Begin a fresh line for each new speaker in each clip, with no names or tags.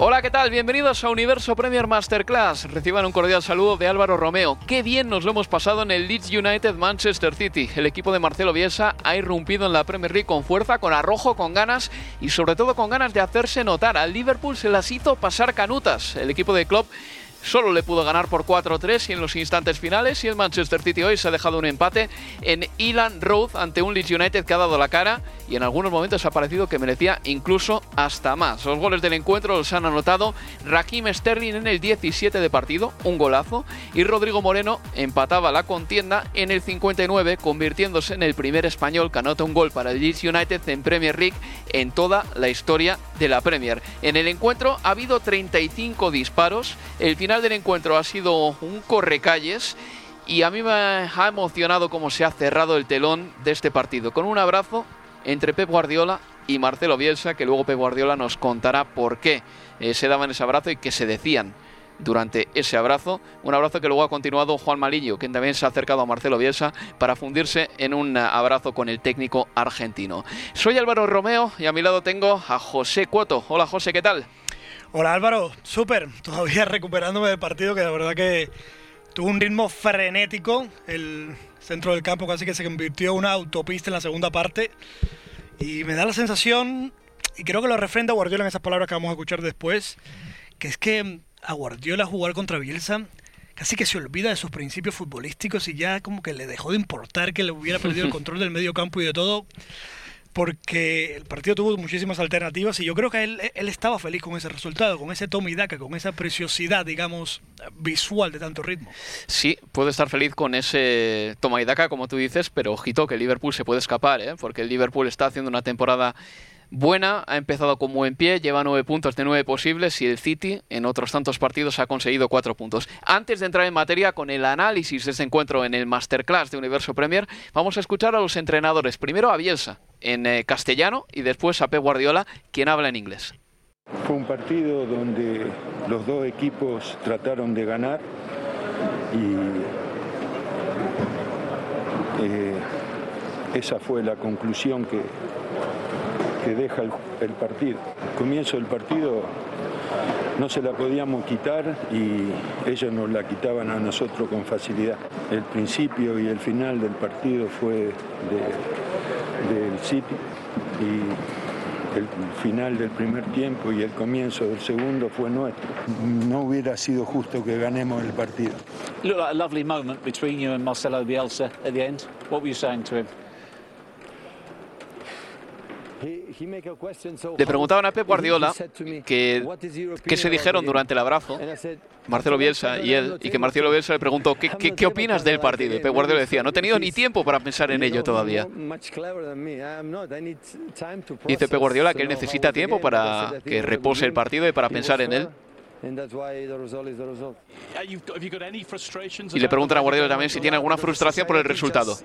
Hola, ¿qué tal? Bienvenidos a Universo Premier Masterclass. Reciban un cordial saludo de Álvaro Romeo. Qué bien nos lo hemos pasado en el Leeds United Manchester City. El equipo de Marcelo Bielsa ha irrumpido en la Premier League con fuerza, con arrojo, con ganas y sobre todo con ganas de hacerse notar. Al Liverpool se las hizo pasar canutas. El equipo de Klopp solo le pudo ganar por 4-3 y en los instantes finales y el Manchester City hoy se ha dejado un empate en Elan Road ante un Leeds United que ha dado la cara y en algunos momentos ha parecido que merecía incluso hasta más. Los goles del encuentro los han anotado Raheem Sterling en el 17 de partido, un golazo, y Rodrigo Moreno empataba la contienda en el 59 convirtiéndose en el primer español que anota un gol para el Leeds United en Premier League en toda la historia de la Premier. En el encuentro ha habido 35 disparos, el final del encuentro ha sido un correcalles y a mí me ha emocionado cómo se ha cerrado el telón de este partido, con un abrazo entre Pep Guardiola y Marcelo Bielsa, que luego Pep Guardiola nos contará por qué eh, se daban ese abrazo y qué se decían durante ese abrazo. Un abrazo que luego ha continuado Juan Malillo, quien también se ha acercado a Marcelo Bielsa para fundirse en un abrazo con el técnico argentino. Soy Álvaro Romeo y a mi lado tengo a José Cuoto. Hola José, ¿qué tal?
Hola Álvaro, súper. Todavía recuperándome del partido que de verdad que tuvo un ritmo frenético. El centro del campo casi que se convirtió en una autopista en la segunda parte. Y me da la sensación, y creo que lo refrenda Guardiola en esas palabras que vamos a escuchar después, que es que a Guardiola jugar contra Bielsa casi que se olvida de sus principios futbolísticos y ya como que le dejó de importar que le hubiera perdido el control del medio campo y de todo porque el partido tuvo muchísimas alternativas y yo creo que él, él estaba feliz con ese resultado, con ese toma y daca, con esa preciosidad, digamos, visual de tanto ritmo.
Sí, puede estar feliz con ese toma y daca, como tú dices, pero ojito que Liverpool se puede escapar, ¿eh? porque el Liverpool está haciendo una temporada buena, ha empezado con buen pie, lleva nueve puntos de nueve posibles y el City en otros tantos partidos ha conseguido cuatro puntos. Antes de entrar en materia con el análisis de ese encuentro en el Masterclass de Universo Premier, vamos a escuchar a los entrenadores. Primero a Bielsa en eh, castellano y después a Pep Guardiola, quien habla en inglés.
Fue un partido donde los dos equipos trataron de ganar y eh, esa fue la conclusión que, que deja el, el partido. El comienzo del partido no se la podíamos quitar y ellos nos la quitaban a nosotros con facilidad. El principio y el final del partido fue de- del City y el final del primer tiempo y el comienzo del segundo fue nuestro. No hubiera sido justo que ganemos el partido.
looked like a lovely moment between you and Marcelo Bielsa at the end. What were you saying to him?
Le preguntaban a Pep Guardiola que, qué se dijeron durante el abrazo, Marcelo Bielsa y él, y que Marcelo Bielsa le preguntó ¿qué, qué, qué opinas del partido? Y Pep Guardiola decía, no he tenido ni tiempo para pensar en ello todavía. Dice Pep Guardiola que él necesita tiempo para que repose el partido y para pensar en él. Y le preguntan a Guardiola también si tiene alguna frustración por el resultado.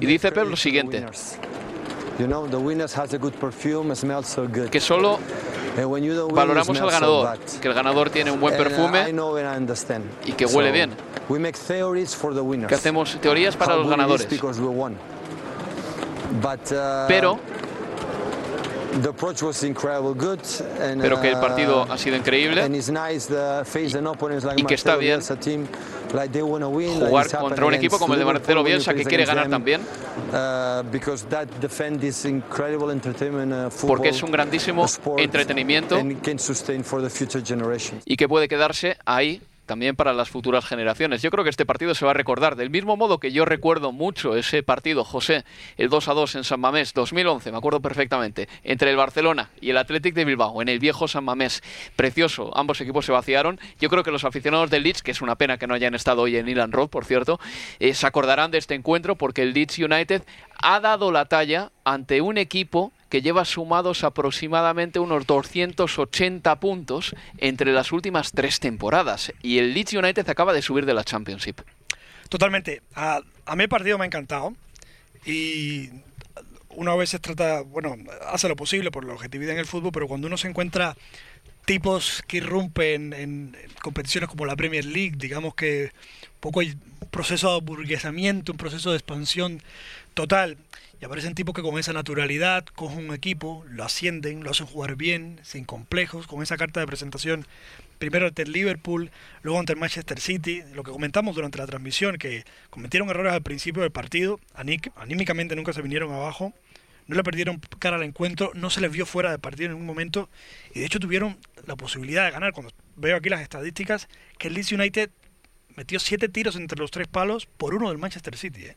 Y dice Pep lo siguiente, que solo Valoramos al ganador, que el ganador tiene un buen perfume y que huele bien. Que hacemos teorías para los ganadores. Pero pero que el partido ha sido increíble y que está bien jugar contra un equipo como el de Marcelo Bielsa que quiere ganar también porque es un grandísimo entretenimiento y que puede quedarse ahí también para las futuras generaciones. Yo creo que este partido se va a recordar del mismo modo que yo recuerdo mucho ese partido, José, el 2 a 2 en San Mamés 2011, me acuerdo perfectamente, entre el Barcelona y el Athletic de Bilbao en el viejo San Mamés. Precioso, ambos equipos se vaciaron. Yo creo que los aficionados del Leeds, que es una pena que no hayan estado hoy en Ilan Road, por cierto, eh, se acordarán de este encuentro porque el Leeds United ha dado la talla ante un equipo que lleva sumados aproximadamente unos 280 puntos entre las últimas tres temporadas. Y el Leeds United acaba de subir de la Championship.
Totalmente. A, mí el partido me ha encantado. Y una vez se trata, bueno, hace lo posible por la objetividad en el fútbol, pero cuando uno se encuentra tipos que irrumpen en, competiciones como la Premier League, digamos que un poco hay un proceso de aburguesamiento, un proceso de expansión total. Y aparecen tipos que con esa naturalidad cogen un equipo, lo ascienden, lo hacen jugar bien, sin complejos, con esa carta de presentación, primero ante el Liverpool, luego ante el Manchester City, lo que comentamos durante la transmisión, que cometieron errores al principio del partido, anímicamente nunca se vinieron abajo, no le perdieron cara al encuentro, no se les vio fuera del partido en ningún momento, y de hecho tuvieron la posibilidad de ganar. Cuando veo aquí las estadísticas, que el Leeds United metió siete tiros entre los tres palos por uno del Manchester City. ¿eh?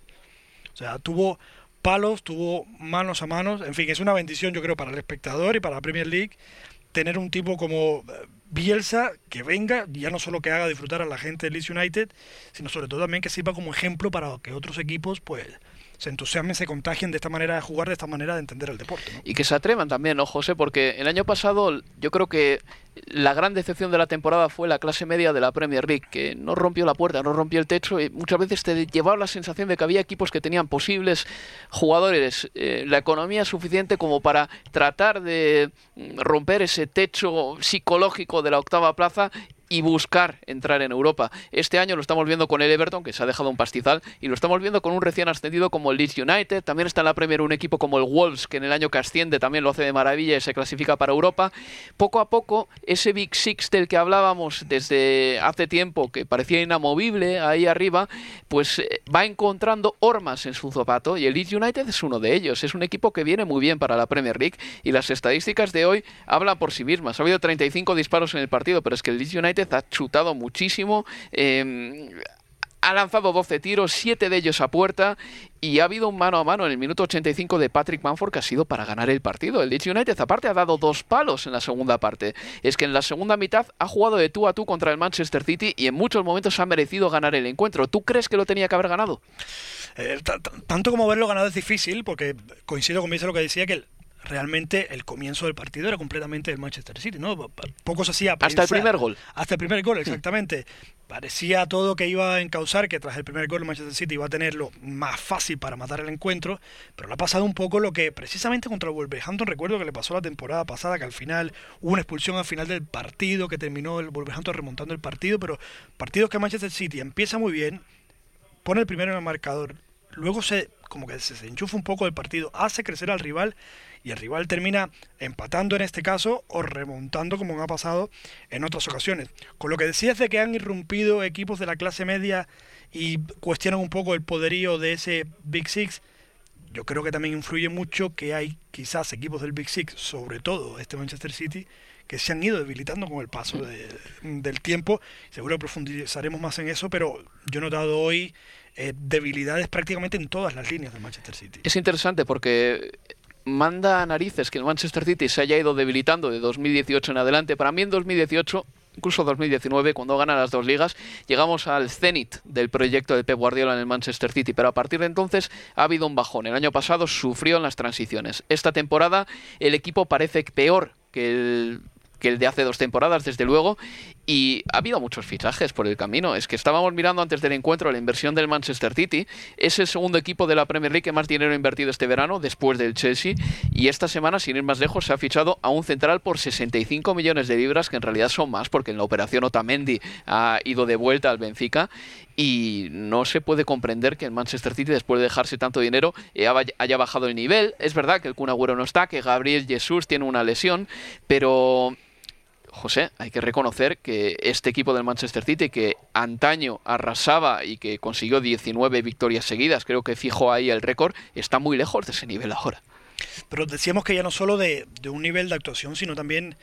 O sea, tuvo palos, tuvo manos a manos. En fin, es una bendición yo creo para el espectador y para la Premier League tener un tipo como eh, Bielsa que venga, ya no solo que haga disfrutar a la gente de Leeds United, sino sobre todo también que sirva como ejemplo para que otros equipos pues se entusiasmen, se contagien de esta manera de jugar, de esta manera de entender el deporte.
Y que se atrevan también, ¿no, José? Porque el año pasado yo creo que la gran decepción de la temporada fue la clase media de la Premier League, que no rompió la puerta, no rompió el techo y muchas veces te llevaba la sensación de que había equipos que tenían posibles jugadores, eh, la economía suficiente como para tratar de mm, romper ese techo psicológico de la octava plaza y buscar entrar en Europa. Este año lo estamos viendo con el Everton, que se ha dejado un pastizal, y lo estamos viendo con un recién ascendido como el Leeds United. También está en la Premier un equipo como el Wolves, que en el año que asciende también lo hace de maravilla y se clasifica para Europa. Poco a poco, ese Big Six del que hablábamos desde hace tiempo, que parecía inamovible ahí arriba, pues eh, va encontrando hormas en su zapato, y el Leeds United es uno de ellos. Es un equipo que viene muy bien para la Premier League, y las estadísticas de hoy hablan por sí mismas. Ha habido 35 disparos en el partido, pero es que el Leeds United ha chutado muchísimo. Em, ha lanzado 12 tiros, 7 de ellos a puerta y ha habido un mano a mano en el minuto 85 de Patrick Manford que ha sido para ganar el partido. El Leeds United aparte ha dado dos palos en la segunda parte. Es que en la segunda mitad ha jugado de tú a tú contra el Manchester City y en muchos momentos ha merecido ganar el encuentro. ¿Tú crees que lo tenía que haber ganado?
Eh, tanto como verlo ganado es difícil porque coincido con lo que decía que realmente el comienzo del partido era completamente del Manchester City, ¿no? Poco se hacía
Hasta el primer gol.
Hasta el primer gol, exactamente. Parecía todo que iba a encauzar que tras el primer gol el Manchester City iba a tenerlo más fácil para matar el encuentro, pero le ha pasado un poco lo que precisamente contra el Wolverhampton recuerdo que le pasó la temporada pasada, que al final hubo una expulsión al final del partido, que terminó el Wolverhampton remontando el partido, pero partidos que Manchester City empieza muy bien, pone el primero en el marcador, luego se como que se enchufa un poco del partido, hace crecer al rival y el rival termina empatando en este caso o remontando como ha pasado en otras ocasiones. Con lo que decías de que han irrumpido equipos de la clase media y cuestionan un poco el poderío de ese Big Six, yo creo que también influye mucho que hay quizás equipos del Big Six, sobre todo este Manchester City, que se han ido debilitando con el paso del tiempo. Seguro profundizaremos más en eso, pero yo he notado hoy eh, debilidades prácticamente en todas las líneas del Manchester City.
Es interesante porque manda a narices que el Manchester City se haya ido debilitando de 2018 en adelante. Para mí en 2018 incluso 2019, cuando gana las dos ligas, llegamos al cenit del proyecto de Pep Guardiola en el Manchester City, pero a partir de entonces ha habido un bajón. El año pasado sufrió en las transiciones. Esta temporada el equipo parece peor que el, que el de hace dos temporadas, desde luego, Y ha habido muchos fichajes por el camino. Es que estábamos mirando antes del encuentro la inversión del Manchester City. Es el segundo equipo de la Premier League que más dinero ha invertido este verano, después del Chelsea. Y esta semana, sin ir más lejos, se ha fichado a un central por 65 millones de libras, que en realidad son más, porque en la operación Otamendi ha ido de vuelta al Benfica. Y no se puede comprender que el Manchester City, después de dejarse tanto dinero, eh, haya bajado el nivel. Es verdad que el Kun Agüero no está, que Gabriel Jesús tiene una lesión, pero José, hay que reconocer que este equipo del Manchester City, que antaño arrasaba y que consiguió 19 victorias seguidas, creo que fijó ahí el récord, está muy lejos de ese nivel ahora.
Pero decíamos que ya no solo de, de un nivel de actuación, sino también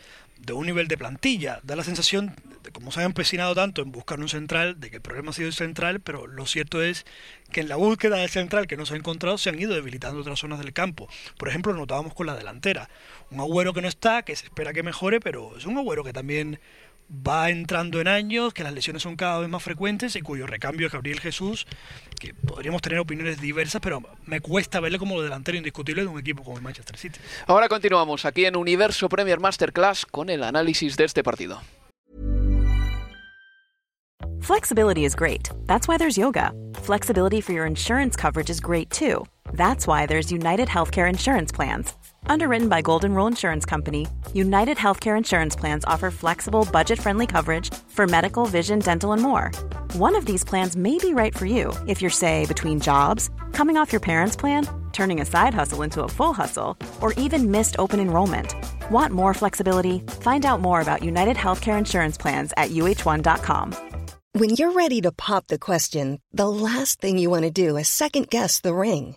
de un nivel de plantilla. Da la sensación, de como se ha empecinado tanto en buscar un central, de que el problema ha sido el central, pero lo cierto es que en la búsqueda del central que no se ha encontrado se han ido debilitando otras zonas del campo. Por ejemplo, lo notábamos con la delantera. Un agüero que no está, que se espera que mejore, pero es un agüero que también va entrando en años, que las lesiones son cada vez más frecuentes y cuyo recambio es Gabriel Jesús, que podríamos tener opiniones diversas, pero me cuesta verle como delantero indiscutible de un equipo como el Manchester City.
Ahora continuamos aquí en Universo Premier Masterclass con el análisis de este partido.
Flexibility is great. That's why there's yoga. Flexibility for your insurance coverage is great too. That's why there's United Healthcare Insurance Plans. Underwritten by Golden Rule Insurance Company, United Healthcare Insurance Plans offer flexible, budget friendly coverage for medical, vision, dental, and more. One of these plans may be right for you if you're, say, between jobs, coming off your parents' plan, turning a side hustle into a full hustle, or even missed open enrollment. Want more flexibility? Find out more about United Healthcare Insurance Plans at uh1.com.
When you're ready to pop the question, the last thing you want to do is second guess the ring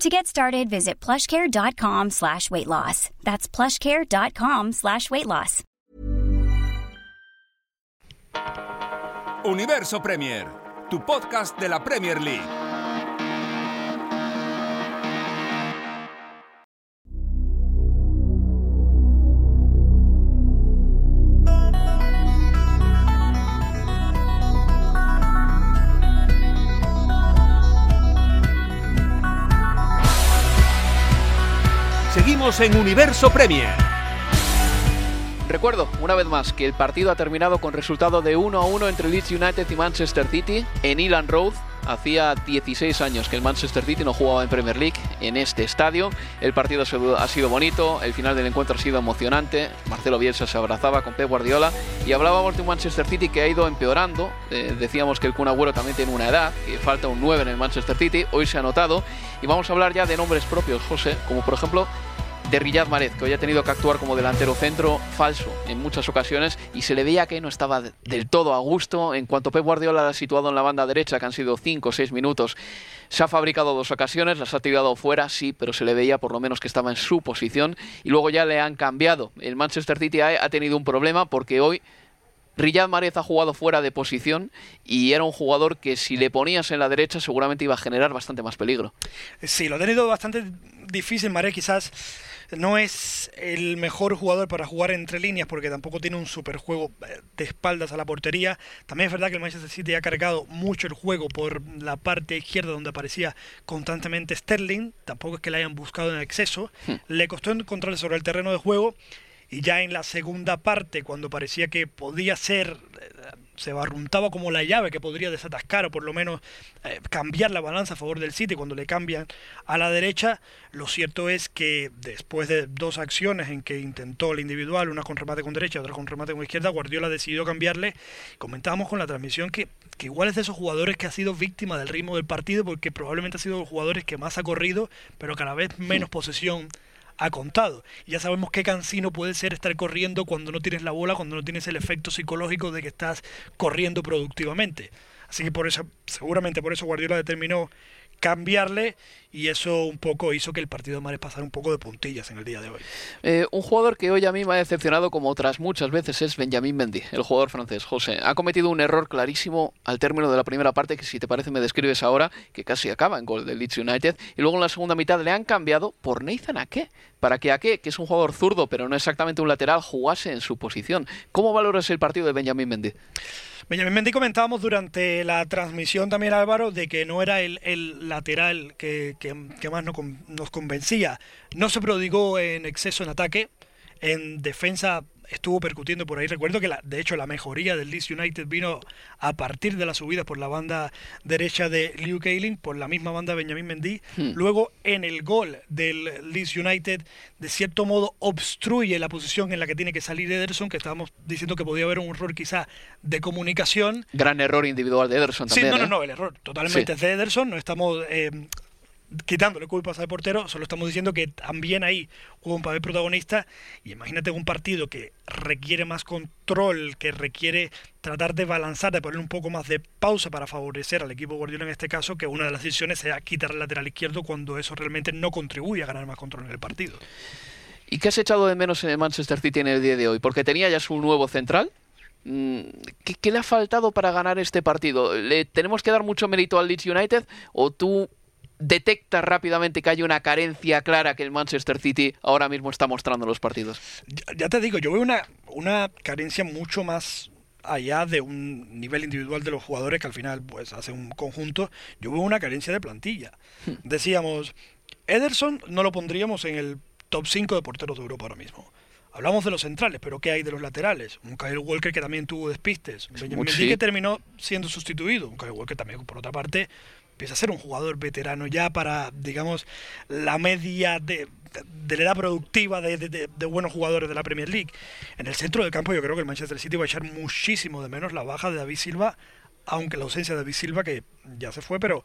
To get started, visit plushcare.com slash weight loss. That's plushcare.com slash weight loss.
Universo Premier, tu podcast de la Premier League. En Universo Premier.
Recuerdo, una vez más, que el partido ha terminado con resultado de 1 a 1 entre Leeds United y Manchester City en Elan Road. Hacía 16 años que el Manchester City no jugaba en Premier League en este estadio. El partido ha sido bonito, el final del encuentro ha sido emocionante. Marcelo Bielsa se abrazaba con Pep Guardiola y hablábamos de un Manchester City que ha ido empeorando. Eh, decíamos que el Kun también tiene una edad, que falta un 9 en el Manchester City. Hoy se ha notado y vamos a hablar ya de nombres propios, José, como por ejemplo de Riyad Mahrez, que hoy ha tenido que actuar como delantero centro falso en muchas ocasiones y se le veía que no estaba del todo a gusto. En cuanto Pep Guardiola la ha situado en la banda derecha, que han sido 5 o 6 minutos, se ha fabricado dos ocasiones, las ha tirado fuera, sí, pero se le veía por lo menos que estaba en su posición y luego ya le han cambiado. El Manchester City ha tenido un problema porque hoy Riyad Mahrez ha jugado fuera de posición y era un jugador que si le ponías en la derecha seguramente iba a generar bastante más peligro.
Sí, lo ha tenido bastante difícil Mahrez quizás no es el mejor jugador para jugar entre líneas porque tampoco tiene un super juego eh, de espaldas a la portería. También es verdad que el Manchester City ha cargado mucho el juego por la parte izquierda donde aparecía constantemente Sterling. Tampoco es que le hayan buscado en exceso. Hmm. Le costó encontrar sobre el terreno de juego y ya en la segunda parte, cuando parecía que podía ser, eh, se barruntaba como la llave que podría desatascar o por lo menos eh, cambiar la balanza a favor del City cuando le cambian a la derecha, lo cierto es que después de dos acciones en que intentó el individual, una con remate con derecha, otra con remate con izquierda, Guardiola decidió cambiarle. Comentábamos con la transmisión que, que igual es de esos jugadores que ha sido víctima del ritmo del partido porque probablemente ha sido de los jugadores que más ha corrido, pero cada vez menos posesión ha contado. Ya sabemos qué cansino puede ser estar corriendo cuando no tienes la bola, cuando no tienes el efecto psicológico de que estás corriendo productivamente. Así que por eso, seguramente por eso Guardiola determinó cambiarle y eso un poco hizo que el partido de Mares pasara un poco de puntillas en el día de hoy.
Eh, un jugador que hoy a mí me ha decepcionado como otras muchas veces es Benjamin Mendy, el jugador francés. José, ha cometido un error clarísimo al término de la primera parte que si te parece me describes ahora, que casi acaba en gol del Leeds United, y luego en la segunda mitad le han cambiado por Nathan Ake, para que Ake, que es un jugador zurdo pero no exactamente un lateral, jugase en su posición. ¿Cómo valoras el partido de Benjamin Mendy?
Benjamin Mendy comentábamos durante la transmisión también, Álvaro, de que no era el, el lateral que, que, más nos, nos convencía. No se prodigó en exceso en ataque. En defensa estuvo percutiendo por ahí. Recuerdo que la, de hecho la mejoría del Leeds United vino a partir de la subida por la banda derecha de Liu Kaling, por la misma banda Benjamin Mendy.
Hmm.
Luego en el gol del Leeds United, de cierto modo obstruye la posición en la que tiene que salir Ederson, que estábamos diciendo que podía haber un error quizá de comunicación.
Gran error individual de Ederson
Sí,
también.
no, no,
¿eh?
no, el error totalmente
Sí.
es de Ederson, no estamos eh, quitándole culpas al portero, solo estamos diciendo que también ahí hubo un papel protagonista y imagínate un partido que requiere más control, que requiere tratar de balanzar, de poner un poco más de pausa para favorecer al equipo Guardiola en este caso, que una de las decisiones sea quitar el lateral izquierdo cuando eso realmente no contribuye a ganar más control en el partido.
¿Y qué has echado de menos en el Manchester City en el día de hoy? Porque tenía ya su nuevo central. Mm, ¿Qué, qué le ha faltado para ganar este partido? ¿Le tenemos que dar mucho mérito al Leeds United o tú detectas rápidamente que hay una carencia clara que el Manchester City ahora mismo está mostrando en los partidos?
Ya, ya te digo, yo veo una, una carencia mucho más allá de un nivel individual de los jugadores que al final pues hace un conjunto, yo veo una carencia de plantilla. Decíamos, Ederson no lo pondríamos en el top 5 de porteros de Europa ahora mismo. Hablamos de los centrales, pero ¿qué hay de los laterales? Un Kyle Walker que también tuvo despistes. Benjamin Mendy que terminó siendo sustituido. Un Kyle Walker también, por otra parte, empieza a ser un jugador veterano ya para, digamos, la media de, de la edad productiva de, de- buenos jugadores de la Premier League. En el centro del campo yo creo que el Manchester City va a echar muchísimo de menos la baja de David Silva, aunque la ausencia de David Silva, que ya se fue, pero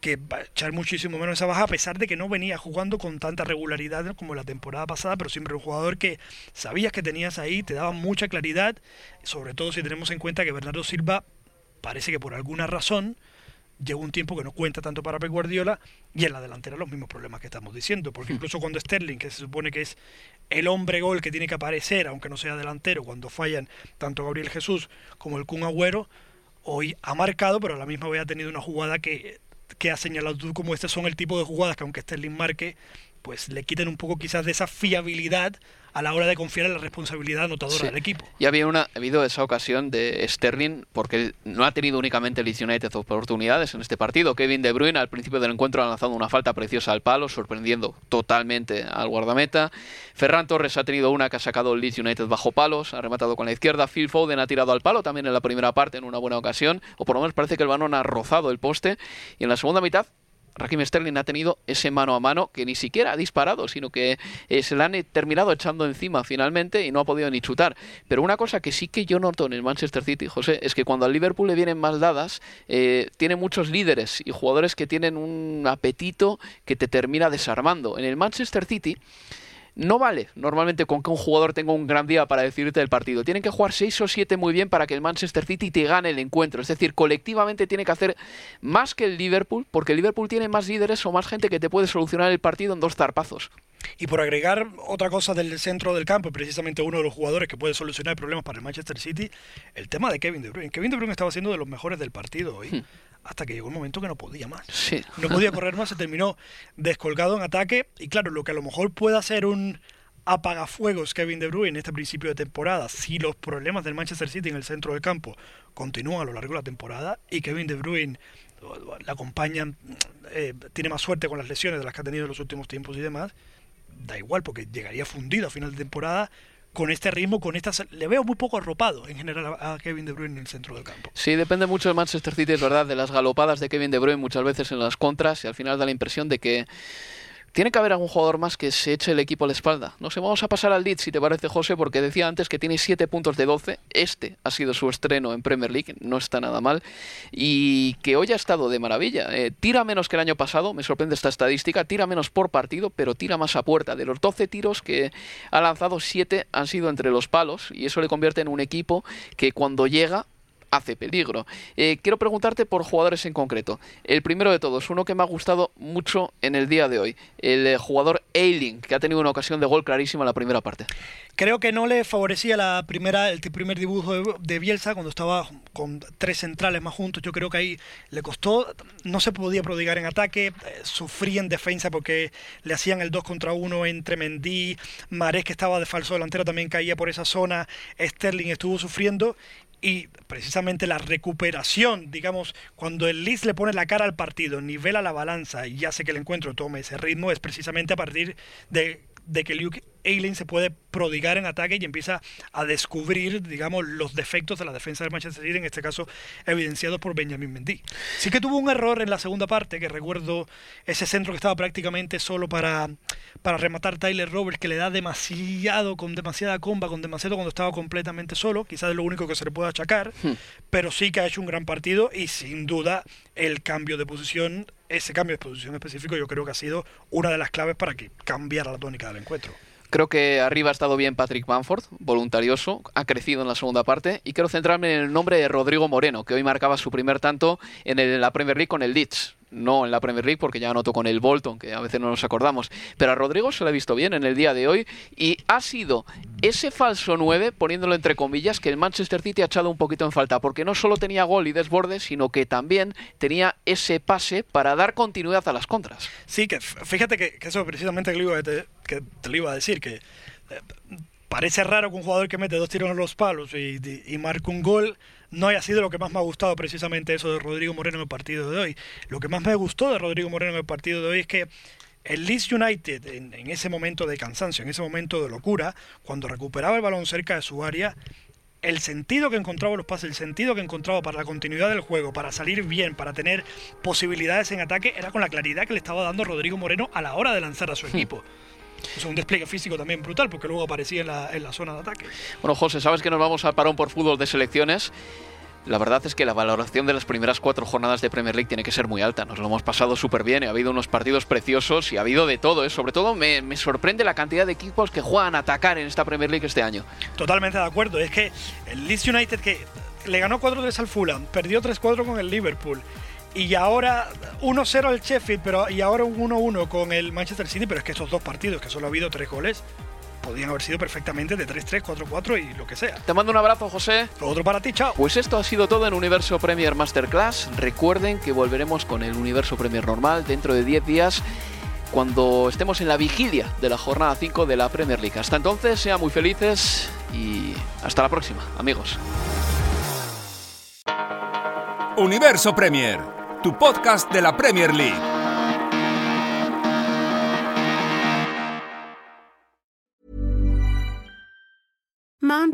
que va a echar muchísimo menos esa baja, a pesar de que no venía jugando con tanta regularidad como la temporada pasada, pero siempre un jugador que sabías que tenías ahí, te daba mucha claridad, sobre todo si tenemos en cuenta que Bernardo Silva parece que por alguna razón lleva un tiempo que no cuenta tanto para Pep Guardiola y en la delantera los mismos problemas que estamos diciendo, porque incluso cuando Sterling, que se supone que es el hombre gol que tiene que aparecer, aunque no sea delantero, cuando fallan tanto Gabriel Jesús como el Kun Agüero, hoy ha marcado, pero a la misma vez ha tenido una jugada que, que ha señalado tú como este son el tipo de jugadas que aunque Sterling marque, pues le quiten un poco quizás de esa fiabilidad a la hora de confiar en la responsabilidad anotadora
Sí.
del equipo.
Y había una, ha habido esa ocasión de Sterling, porque no ha tenido únicamente el United oportunidades en este partido. Kevin De Bruyne al principio del encuentro ha lanzado una falta preciosa al palo, sorprendiendo totalmente al guardameta. Ferran Torres ha tenido una que ha sacado el Leeds United bajo palos, ha rematado con la izquierda. Phil Foden ha tirado al palo también en la primera parte en una buena ocasión, o por lo menos parece que el balón ha rozado el poste. Y en la segunda mitad Raheem Sterling ha tenido ese mano a mano que ni siquiera ha disparado, sino que eh, se le han eh, terminado echando encima finalmente y no ha podido ni chutar. Pero una cosa que sí que yo noto en el Manchester City, José, es que cuando al Liverpool le vienen mal dadas, eh, tiene muchos líderes y jugadores que tienen un apetito que te termina desarmando. En el Manchester City no vale normalmente con que un jugador tenga un gran día para decidirte el partido. Tienen que jugar 6 o 7 muy bien para que el Manchester City te gane el encuentro. Es decir, colectivamente tiene que hacer más que el Liverpool, porque el Liverpool tiene más líderes o más gente que te puede solucionar el partido en dos zarpazos.
Y por agregar otra cosa del centro del campo, precisamente uno de los jugadores que puede solucionar problemas para el Manchester City, el tema de Kevin De Bruyne. Kevin De Bruyne estaba siendo de los mejores del partido hoy, hasta que llegó un momento que no podía más.
Sí.
No podía correr más, se terminó descolgado en ataque. Y claro, lo que a lo mejor pueda ser un apagafuegos Kevin De Bruyne en este principio de temporada, si los problemas del Manchester City en el centro del campo continúan a lo largo de la temporada y Kevin De Bruyne la acompañan, eh, tiene más suerte con las lesiones de las que ha tenido en los últimos tiempos y demás, da igual porque llegaría fundido a final de temporada con este ritmo, con estas... Le veo muy poco arropado en general a Kevin De Bruyne en el centro del campo.
Sí, depende mucho del Manchester City, es verdad, de las galopadas de Kevin De Bruyne muchas veces en las contras y al final da la impresión de que tiene que haber algún jugador más que se eche el equipo a la espalda. No sé, vamos a pasar al Leeds, si te parece, José, porque decía antes que tiene 7 puntos de 12. Este ha sido su estreno en Premier League, no está nada mal. Y que hoy ha estado de maravilla. Eh, tira menos que el año pasado, me sorprende esta estadística, tira menos por partido, pero tira más a puerta. De los 12 tiros que ha lanzado, 7 han sido entre los palos, y eso le convierte en un equipo que cuando llega hace peligro. Eh, quiero preguntarte por jugadores en concreto. El primero de todos, uno que me ha gustado mucho en el día de hoy, el eh, jugador Eiling, que ha tenido una ocasión de gol clarísima en la primera parte.
Creo que no le favorecía la primera, el primer dibujo de, Bielsa cuando estaba con tres centrales más juntos. Yo creo que ahí le costó, no se podía prodigar en ataque, eh, sufría en defensa porque le hacían el 2 contra 1 entre Mendy, Marés que estaba de falso delantero también caía por esa zona, Sterling estuvo sufriendo y precisamente la recuperación, digamos, cuando el Leeds le pone la cara al partido, nivela la balanza y hace que el encuentro tome ese ritmo, es precisamente a partir de, de que Luke Eileen se puede prodigar en ataque y empieza a descubrir, digamos, los defectos de la defensa del Manchester City, en este caso evidenciados por Benjamin Mendy. Sí que tuvo un error en la segunda parte, que recuerdo ese centro que estaba prácticamente solo para, para rematar Tyler Roberts, que le da demasiado, con demasiada comba, con demasiado cuando estaba completamente solo, quizás es lo único que se le puede achacar, hmm. pero sí que ha hecho un gran partido y sin duda el cambio de posición ese cambio de posición específico yo creo que ha sido una de las claves para que cambiara la tónica del encuentro.
Creo que arriba ha estado bien Patrick Bamford, voluntarioso, ha crecido en la segunda parte y quiero centrarme en el nombre de Rodrigo Moreno, que hoy marcaba su primer tanto en la Premier League con el Leeds no en la Premier League porque ya anotó con el Bolton, que a veces no nos acordamos, pero a Rodrigo se lo ha visto bien en el día de hoy y ha sido ese falso 9, poniéndolo entre comillas, que el Manchester City ha echado un poquito en falta, porque no solo tenía gol y desborde, sino que también tenía ese pase para dar continuidad a las contras.
Sí, que fíjate que, eso precisamente que, te, que te lo iba a decir, que eh, parece raro que un jugador que mete dos tiros en los palos y, y marca un gol no haya sido lo que más me ha gustado precisamente eso de Rodrigo Moreno en el partido de hoy. Lo que más me gustó de Rodrigo Moreno en el partido de hoy es que el Leeds United, en, ese momento de cansancio, en ese momento de locura, cuando recuperaba el balón cerca de su área, el sentido que encontraba los pases, el sentido que encontraba para la continuidad del juego, para salir bien, para tener posibilidades en ataque, era con la claridad que le estaba dando Rodrigo Moreno a la hora de lanzar a su hmm. Equipo. Es un despliegue físico también brutal, porque luego aparecía en la, en la zona de ataque.
Bueno, José, sabes que nos vamos al parón por fútbol de selecciones. La verdad es que la valoración de las primeras cuatro jornadas de Premier League tiene que ser muy alta. Nos lo hemos pasado súper bien. Ha habido unos partidos preciosos y ha habido de todo. ¿eh? Sobre todo me, me, sorprende la cantidad de equipos que juegan a atacar en esta Premier League este año.
Totalmente de acuerdo. Es que el Leeds United que le ganó 4-3 al Fulham, perdió 3-4 con el Liverpool y ahora 1-0 al Sheffield, pero y ahora un 1-1 con el Manchester City, pero es que estos dos partidos, que solo ha habido tres goles, podían haber sido perfectamente de 3-3, 4-4 y lo que sea.
Te mando un abrazo, José.
Otro para ti, chao.
Pues esto ha sido todo en Universo Premier Masterclass. Recuerden que volveremos con el Universo Premier normal dentro de 10 días cuando estemos en la vigilia de la jornada 5 de la Premier League. Hasta entonces, sean muy felices y hasta la próxima, amigos.
Universo Premier tu podcast de la Premier League.